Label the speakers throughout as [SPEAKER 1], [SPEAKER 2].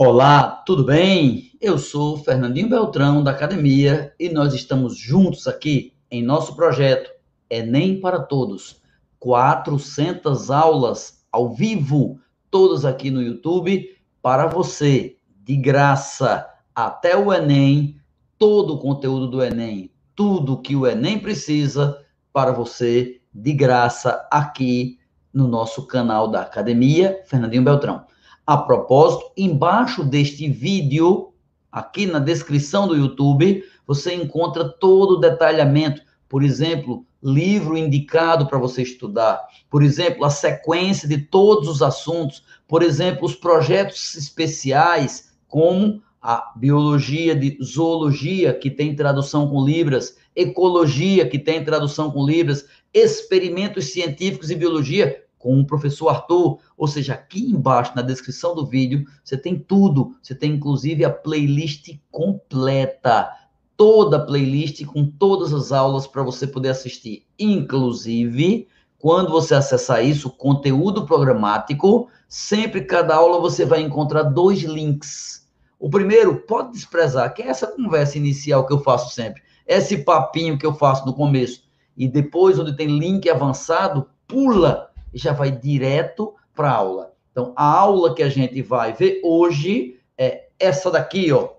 [SPEAKER 1] Olá, tudo bem? Eu sou Fernandinho Beltrão da academia e nós estamos juntos aqui em nosso projeto Enem para Todos. 400 aulas ao vivo, todas aqui no YouTube para você, de graça, até o Enem, todo o conteúdo do Enem, tudo que o Enem precisa para você, de graça, aqui no nosso canal da academia Fernandinho Beltrão. A propósito, embaixo deste vídeo, aqui na descrição do YouTube, você encontra todo o detalhamento. Por exemplo, livro indicado para você estudar. Por exemplo, a sequência de todos os assuntos. Por exemplo, os projetos especiais, como a biologia de zoologia, que tem tradução com libras, ecologia, que tem tradução com libras, experimentos científicos e biologia, com o professor Arthur. Ou seja, aqui embaixo na descrição do vídeo você tem tudo. Você tem inclusive a playlist completa. Toda a playlist com todas as aulas para você poder assistir. Inclusive, quando você acessar isso, conteúdo programático, sempre cada aula você vai encontrar dois links. O primeiro, pode desprezar, que é essa conversa inicial que eu faço sempre, esse papinho que eu faço no começo. E depois, onde tem link avançado, pula e já vai direto para aula. Então, a aula que a gente vai ver hoje é essa daqui, ó.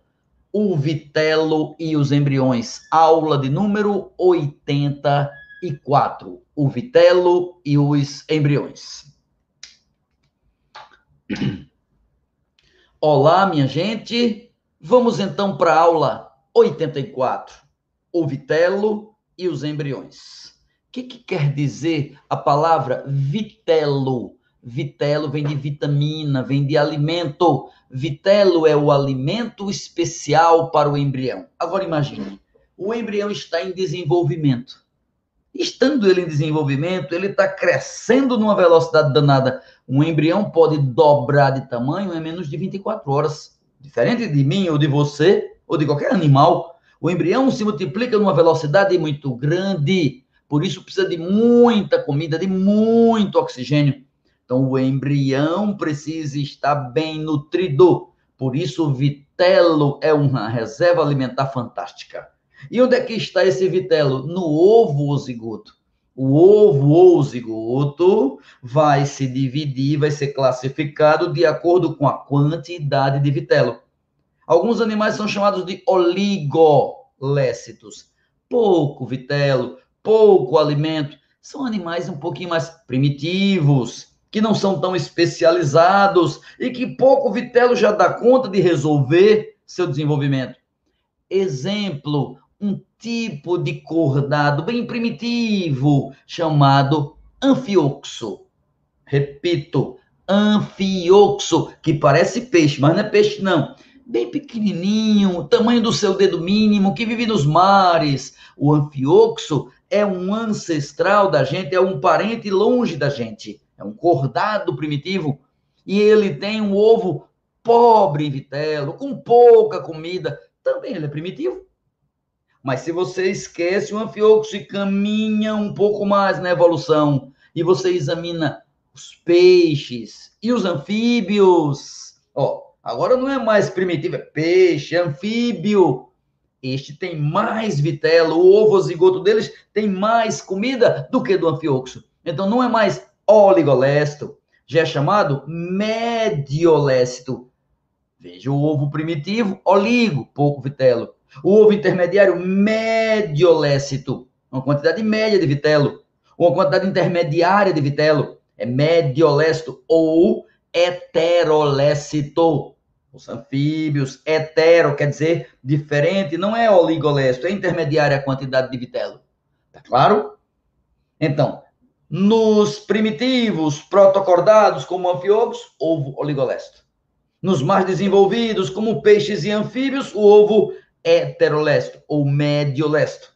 [SPEAKER 1] O vitelo e os embriões. Aula de número 84. O vitelo e os embriões. Olá, minha gente. Vamos então para a aula 84. O vitelo e os embriões. O que, que quer dizer a palavra vitelo? Vitelo vem de vitamina, vem de alimento. Vitelo é o alimento especial para o embrião. Agora imagine, o embrião está em desenvolvimento. Estando ele em desenvolvimento, ele está crescendo numa velocidade danada. Um embrião pode dobrar de tamanho em menos de 24 horas. Diferente de mim ou de você ou de qualquer animal, o embrião se multiplica numa velocidade muito grande. Por isso precisa de muita comida, de muito oxigênio. Então o embrião precisa estar bem nutrido. Por isso o vitelo é uma reserva alimentar fantástica. E onde é que está esse vitelo? No ovo ou zigoto. O ovo zigoto vai se dividir, vai ser classificado de acordo com a quantidade de vitelo. Alguns animais são chamados de oligolécitos. Pouco vitelo, pouco alimento, são animais um pouquinho mais primitivos, que não são tão especializados e que pouco vitelo já dá conta de resolver seu desenvolvimento. Exemplo, um tipo de cordado bem primitivo chamado anfioxo. Repito, anfioxo, que parece peixe, mas não é peixe não. Bem pequenininho, tamanho do seu dedo mínimo, que vive nos mares. O anfioxo é um ancestral da gente, é um parente longe da gente, é um cordado primitivo, e ele tem um ovo pobre em vitelo, com pouca comida, também ele é primitivo. Mas se você esquece o anfioxo e caminha um pouco mais na evolução, e você examina os peixes e os anfíbios, ó, agora não é mais primitivo, é peixe, anfíbio, este tem mais vitelo, o ovo zigoto deles tem mais comida do que do anfioxo. Então não é mais oligolécito, já é chamado mediolécito. Veja o ovo primitivo, oligo, pouco vitelo. O ovo intermediário, mediolécito, uma quantidade média de vitelo. Uma quantidade intermediária de vitelo é mediolécito ou heterolécito. Os anfíbios, hetero quer dizer diferente, não é oligolécito, é intermediária a quantidade de vitelo. Tá claro? Então, nos primitivos protocordados, como anfíoxos, ovo oligolécito. Nos mais desenvolvidos, como peixes e anfíbios, o ovo heterolécito ou mediolécito.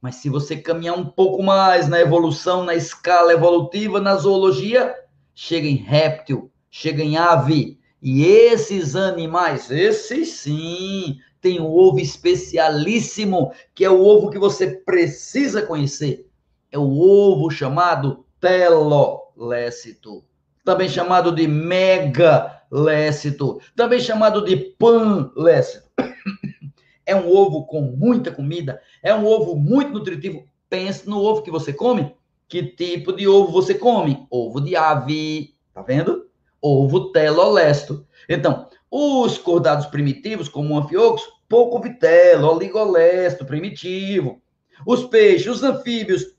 [SPEAKER 1] Mas se você caminhar um pouco mais na evolução, na escala evolutiva, na zoologia, chega em réptil, chega em ave, e esses animais, esses sim, tem um ovo especialíssimo, que é o ovo que você precisa conhecer. É o ovo chamado telolécito, também chamado de mega lécito, também chamado de pan lécito. É um ovo com muita comida, é um ovo muito nutritivo. Pense no ovo que você come. Que tipo de ovo você come? Ovo de ave, tá vendo? Ovo telolesto. Então, os cordados primitivos, como o anfioxo, pouco vitelo, oligolesto, primitivo. Os peixes, os anfíbios,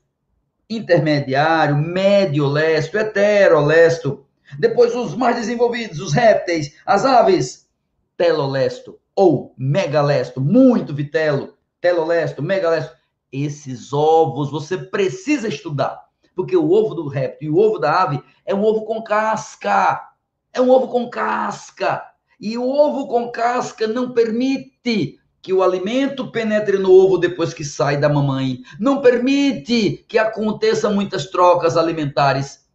[SPEAKER 1] intermediário, médio lesto, heterolesto. Depois os mais desenvolvidos, os répteis, as aves, telolesto ou megalesto, muito vitelo, telolesto, megalesto. Esses ovos você precisa estudar, porque o ovo do réptil e o ovo da ave é um ovo com casca. É um ovo com casca. E o ovo com casca não permite que o alimento penetre no ovo depois que sai da mamãe. Não permite que aconteça muitas trocas alimentares.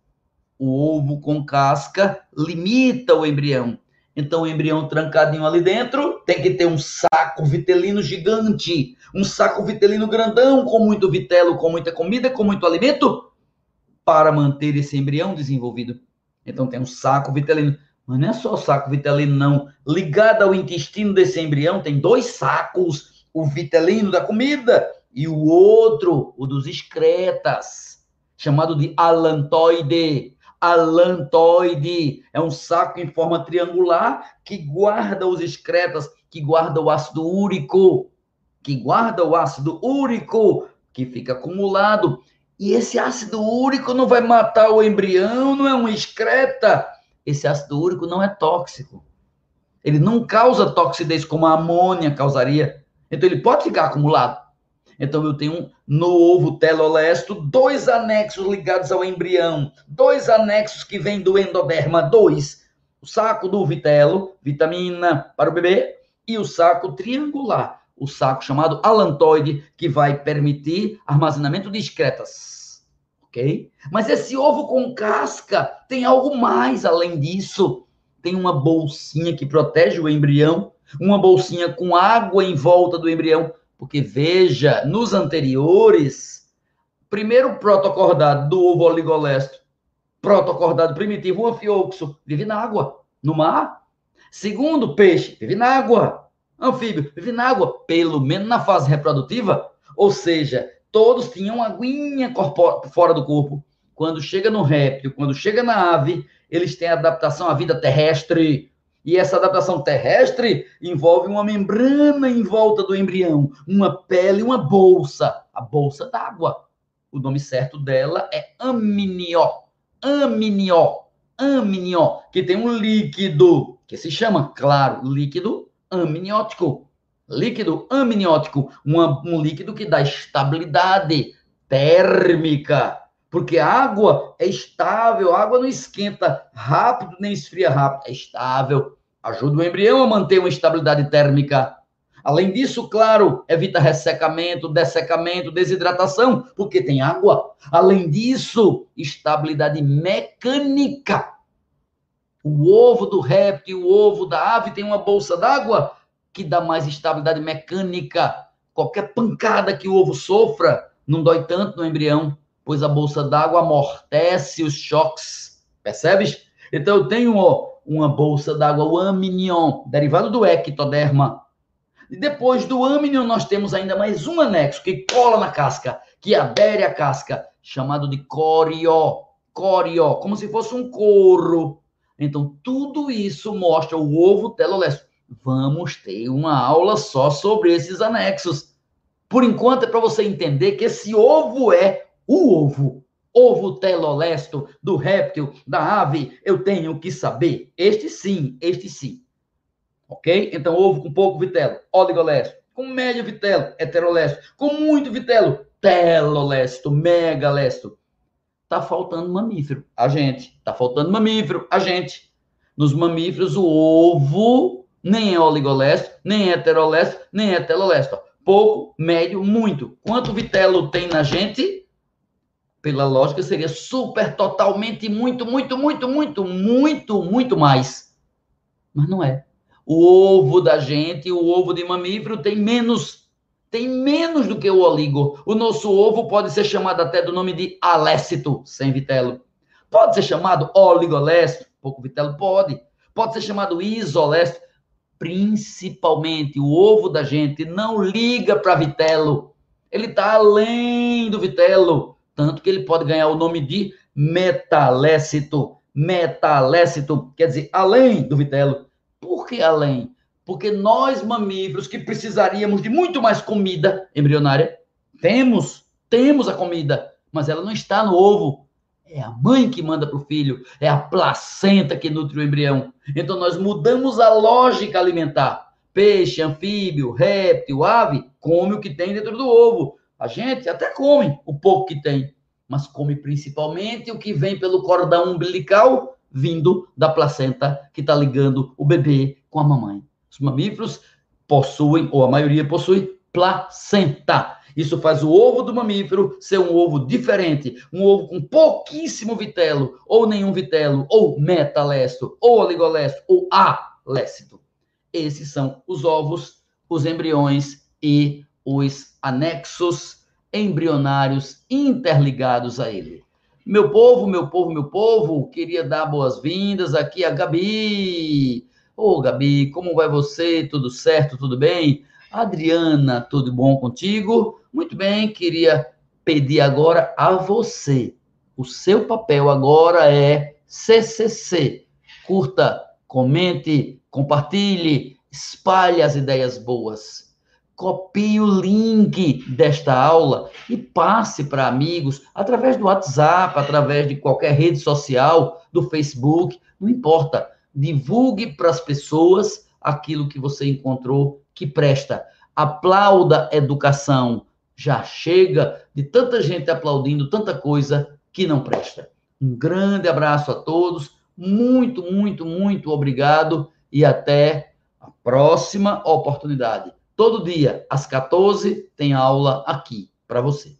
[SPEAKER 1] O ovo com casca limita o embrião. Então, o embrião trancadinho ali dentro tem que ter um saco vitelino gigante, um saco vitelino grandão, com muito vitelo, com muita comida, com muito alimento, para manter esse embrião desenvolvido. Então, tem um saco vitelino. Mas não é só o saco vitelino, não. Ligado ao intestino desse embrião, tem dois sacos: o vitelino da comida e o outro, o dos excretas, chamado de alantoide alantoide. É um saco em forma triangular que guarda os excretas, que guarda o ácido úrico, que guarda o ácido úrico que fica acumulado. E esse ácido úrico não vai matar o embrião, não é um excreta. Esse ácido úrico não é tóxico. Ele não causa toxidez como a amônia causaria. Então ele pode ficar acumulado. Então eu tenho no ovo telolesto dois anexos ligados ao embrião, dois anexos que vêm do endoderma, dois. O saco do vitelo, vitamina para o bebê, e o saco triangular, o saco chamado alantoide, que vai permitir armazenamento de excretas. Ok? Mas esse ovo com casca tem algo mais além disso. Tem uma bolsinha que protege o embrião, uma bolsinha com água em volta do embrião porque veja, nos anteriores, primeiro protocordado do ovo oligolesto, protocordado primitivo, anfioxo, vive na água, no mar. Segundo, peixe, vive na água. Anfíbio, vive na água, pelo menos na fase reprodutiva. Ou seja, todos tinham aguinha fora do corpo. Quando chega no réptil, quando chega na ave, eles têm adaptação à vida terrestre. E essa adaptação terrestre envolve uma membrana em volta do embrião, uma pele, uma bolsa, a bolsa d'água. O nome certo dela é amnió. Amnió. Amnió, que tem um líquido que se chama, claro, líquido amniótico. Líquido amniótico, uma, um líquido que dá estabilidade térmica porque a água é estável, a água não esquenta rápido nem esfria rápido, é estável. Ajuda o embrião a manter uma estabilidade térmica. Além disso, claro, evita ressecamento, dessecamento, desidratação, porque tem água. Além disso, estabilidade mecânica. O ovo do réptil, o ovo da ave tem uma bolsa d'água que dá mais estabilidade mecânica. Qualquer pancada que o ovo sofra não dói tanto no embrião pois a bolsa d'água amortece os choques. Percebes? Então eu tenho ó, uma bolsa d'água, o amnion, derivado do ectoderma. E depois do amnion nós temos ainda mais um anexo que cola na casca, que adere à casca, chamado de corió. Corió, como se fosse um couro. Então tudo isso mostra o ovo telolesto. Vamos ter uma aula só sobre esses anexos. Por enquanto é para você entender que esse ovo é o ovo, ovo telolesto do réptil, da ave, eu tenho que saber. Este sim, este sim. Ok? Então, ovo com pouco vitelo, oligolesto. Com médio vitelo, heterolesto. Com muito vitelo, telolesto, megalesto. Tá faltando mamífero, a gente. Tá faltando mamífero, a gente. Nos mamíferos, o ovo nem é oligolesto, nem é heterolesto, nem é telolesto. Pouco, médio, muito. Quanto vitelo tem na gente? pela lógica, seria super, totalmente, muito, muito, muito, muito, muito, muito mais. Mas não é. O ovo da gente, o ovo de mamífero, tem menos, tem menos do que o oligo. O nosso ovo pode ser chamado até do nome de alécito, sem vitelo. Pode ser chamado oligolécito, pouco vitelo? Pode. pode ser chamado isoleste. Principalmente, o ovo da gente não liga para vitelo. Ele está além do vitelo. Tanto que ele pode ganhar o nome de metalécito. Metalécito quer dizer além do vitelo. Por que além? Porque nós, mamíferos, que precisaríamos de muito mais comida embrionária, temos, temos a comida, mas ela não está no ovo. É a mãe que manda para o filho, é a placenta que nutre o embrião. Então nós mudamos a lógica alimentar. Peixe, anfíbio, réptil, ave, come o que tem dentro do ovo. A gente até come o pouco que tem, mas come principalmente o que vem pelo cordão umbilical vindo da placenta que está ligando o bebê com a mamãe. Os mamíferos possuem, ou a maioria possui, placenta. Isso faz o ovo do mamífero ser um ovo diferente, um ovo com pouquíssimo vitelo, ou nenhum vitelo, ou metalécito, ou oligolécito, ou alécito. Esses são os ovos, os embriões e os anexos embrionários interligados a ele. Meu povo, meu povo, meu povo, queria dar boas-vindas aqui a Gabi. Ô, Gabi, como vai você? Tudo certo? Tudo bem? Adriana, tudo bom contigo? Muito bem, queria pedir agora a você. O seu papel agora é CCC. Curta, comente, compartilhe, espalhe as ideias boas copie o link desta aula e passe para amigos através do WhatsApp, através de qualquer rede social, do Facebook, não importa. Divulgue para as pessoas aquilo que você encontrou que presta. Aplauda educação. Já chega de tanta gente aplaudindo tanta coisa que não presta. Um grande abraço a todos. Muito, muito, muito obrigado e até a próxima oportunidade. Todo dia, às 14, tem aula aqui para você.